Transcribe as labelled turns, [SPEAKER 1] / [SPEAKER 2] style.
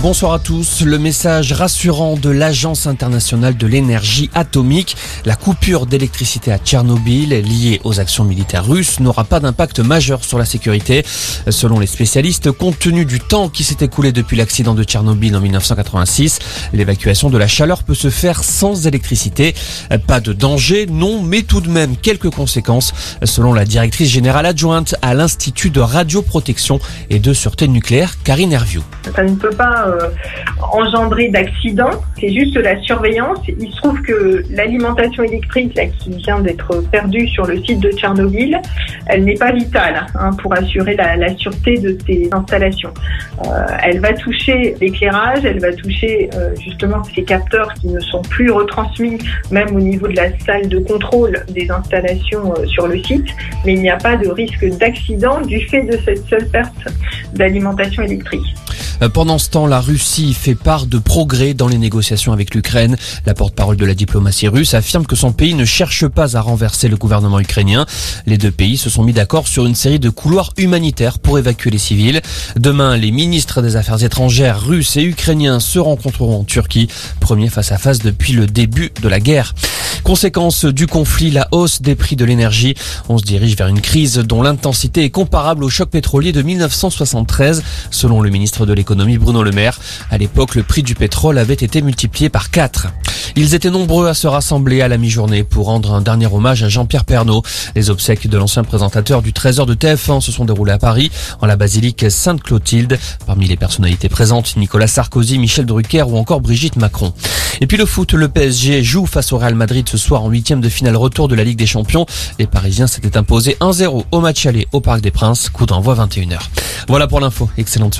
[SPEAKER 1] Bonsoir à tous. Le message rassurant de l'Agence internationale de l'énergie atomique. La coupure d'électricité à Tchernobyl liée aux actions militaires russes n'aura pas d'impact majeur sur la sécurité. Selon les spécialistes, compte tenu du temps qui s'est écoulé depuis l'accident de Tchernobyl en 1986, l'évacuation de la chaleur peut se faire sans électricité. Pas de danger, non, mais tout de même quelques conséquences, selon la directrice générale adjointe à l'Institut de radioprotection et de sûreté nucléaire, Karine Hervieux.
[SPEAKER 2] Engendrer d'accident, c'est juste la surveillance. Il se trouve que l'alimentation électrique qui vient d'être perdue sur le site de Tchernobyl, elle n'est pas vitale hein, pour assurer la, sûreté de ces installations. Euh, elle va toucher l'éclairage, elle va toucher euh, justement ces capteurs qui ne sont plus retransmis même au niveau de la salle de contrôle des installations euh, sur le site, mais il n'y a pas de risque d'accident du fait de cette seule perte d'alimentation électrique.
[SPEAKER 1] Euh, pendant ce temps, la Russie fait part de progrès dans les négociations avec l'Ukraine. La porte-parole de la diplomatie russe affirme que son pays ne cherche pas à renverser le gouvernement ukrainien. Les deux pays se sont mis d'accord sur une série de couloirs humanitaires pour évacuer les civils. Demain, les ministres des Affaires étrangères russes et ukrainiens se rencontreront en Turquie, premier face à face depuis le début de la guerre. Conséquence du conflit, la hausse des prix de l'énergie. On se dirige vers une crise dont l'intensité est comparable au choc pétrolier de 1973, selon le ministre de l'économie Bruno Le Maire. À l'époque, le prix du pétrole avait été multiplié par 4. Ils étaient nombreux à se rassembler à la mi-journée pour rendre un dernier hommage à Jean-Pierre Pernaud. Les obsèques de l'ancien présentateur du Trésor de TF1 se sont déroulées à Paris, en la basilique Sainte-Clotilde. Parmi les personnalités présentes, Nicolas Sarkozy, Michel Drucker ou encore Brigitte Macron. Et puis le foot, le PSG joue face au Real Madrid ce soir en huitième de finale retour de la Ligue des Champions. Les Parisiens s'étaient imposés 1-0 au match aller au Parc des Princes, coup d'envoi 21h. Voilà pour l'info, excellente soirée.